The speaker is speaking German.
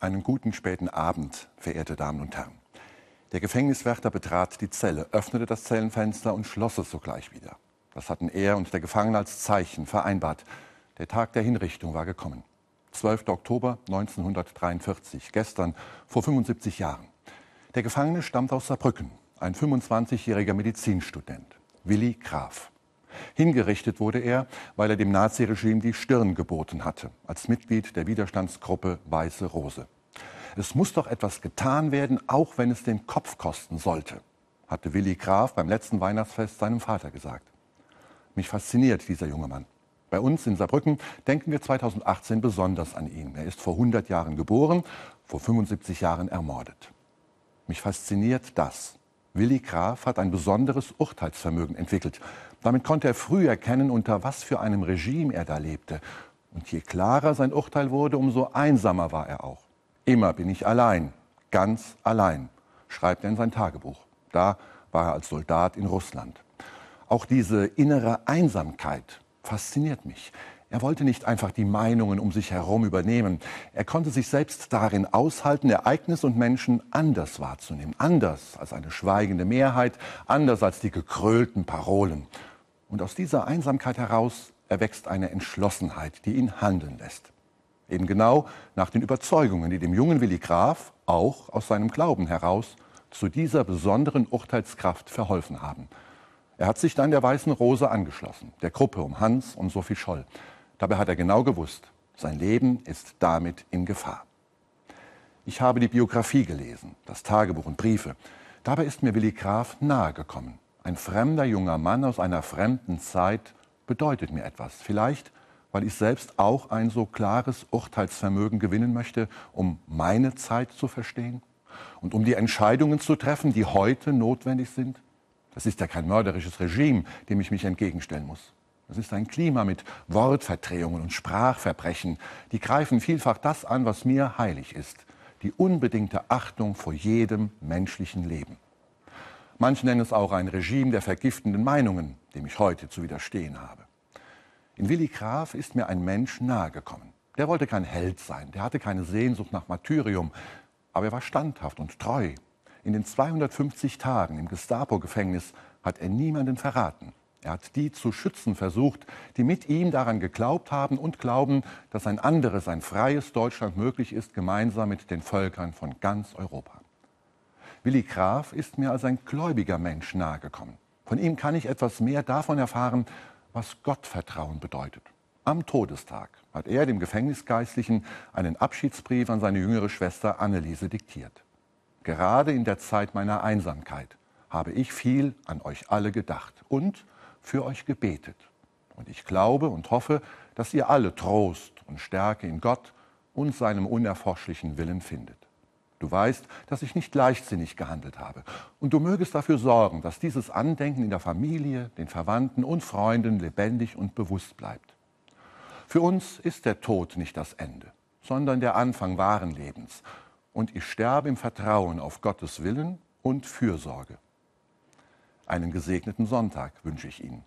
Einen guten späten Abend, verehrte Damen und Herren. Der Gefängniswärter betrat die Zelle, öffnete das Zellenfenster und schloss es sogleich wieder. Das hatten er und der Gefangene als Zeichen vereinbart. Der Tag der Hinrichtung war gekommen. 12. Oktober 1943, gestern vor 75 Jahren. Der Gefangene stammt aus Saarbrücken, ein 25-jähriger Medizinstudent, Willi Graf. Hingerichtet wurde er, weil er dem Naziregime die Stirn geboten hatte, als Mitglied der Widerstandsgruppe Weiße Rose. Es muss doch etwas getan werden, auch wenn es den Kopf kosten sollte, hatte Willi Graf beim letzten Weihnachtsfest seinem Vater gesagt. Mich fasziniert dieser junge Mann. Bei uns in Saarbrücken denken wir 2018 besonders an ihn. Er ist vor 100 Jahren geboren, vor 75 Jahren ermordet. Mich fasziniert das. Willi Graf hat ein besonderes Urteilsvermögen entwickelt. Damit konnte er früh erkennen, unter was für einem Regime er da lebte. Und je klarer sein Urteil wurde, umso einsamer war er auch. Immer bin ich allein, ganz allein, schreibt er in sein Tagebuch. Da war er als Soldat in Russland. Auch diese innere Einsamkeit fasziniert mich. Er wollte nicht einfach die Meinungen um sich herum übernehmen. Er konnte sich selbst darin aushalten, Ereignisse und Menschen anders wahrzunehmen. Anders als eine schweigende Mehrheit, anders als die gekrölten Parolen. Und aus dieser Einsamkeit heraus erwächst eine Entschlossenheit, die ihn handeln lässt. Eben genau nach den Überzeugungen, die dem jungen Willi Graf auch aus seinem Glauben heraus zu dieser besonderen Urteilskraft verholfen haben. Er hat sich dann der Weißen Rose angeschlossen, der Gruppe um Hans und Sophie Scholl. Dabei hat er genau gewusst, sein Leben ist damit in Gefahr. Ich habe die Biografie gelesen, das Tagebuch und Briefe. Dabei ist mir Willi Graf nahegekommen. Ein fremder junger Mann aus einer fremden Zeit bedeutet mir etwas. Vielleicht, weil ich selbst auch ein so klares Urteilsvermögen gewinnen möchte, um meine Zeit zu verstehen und um die Entscheidungen zu treffen, die heute notwendig sind. Das ist ja kein mörderisches Regime, dem ich mich entgegenstellen muss. Das ist ein Klima mit Wortverdrehungen und Sprachverbrechen. Die greifen vielfach das an, was mir heilig ist. Die unbedingte Achtung vor jedem menschlichen Leben. Manche nennen es auch ein Regime der vergiftenden Meinungen, dem ich heute zu widerstehen habe. In Willi Graf ist mir ein Mensch nahegekommen. Der wollte kein Held sein, der hatte keine Sehnsucht nach Martyrium, aber er war standhaft und treu. In den 250 Tagen im Gestapo-Gefängnis hat er niemanden verraten. Er hat die zu schützen versucht, die mit ihm daran geglaubt haben und glauben, dass ein anderes, ein freies Deutschland möglich ist, gemeinsam mit den Völkern von ganz Europa. Willi Graf ist mir als ein gläubiger Mensch nahegekommen. Von ihm kann ich etwas mehr davon erfahren, was Gottvertrauen bedeutet. Am Todestag hat er dem Gefängnisgeistlichen einen Abschiedsbrief an seine jüngere Schwester Anneliese diktiert. Gerade in der Zeit meiner Einsamkeit habe ich viel an euch alle gedacht und für euch gebetet. Und ich glaube und hoffe, dass ihr alle Trost und Stärke in Gott und seinem unerforschlichen Willen findet. Du weißt, dass ich nicht leichtsinnig gehandelt habe. Und du mögest dafür sorgen, dass dieses Andenken in der Familie, den Verwandten und Freunden lebendig und bewusst bleibt. Für uns ist der Tod nicht das Ende, sondern der Anfang wahren Lebens. Und ich sterbe im Vertrauen auf Gottes Willen und Fürsorge. Einen gesegneten Sonntag wünsche ich Ihnen.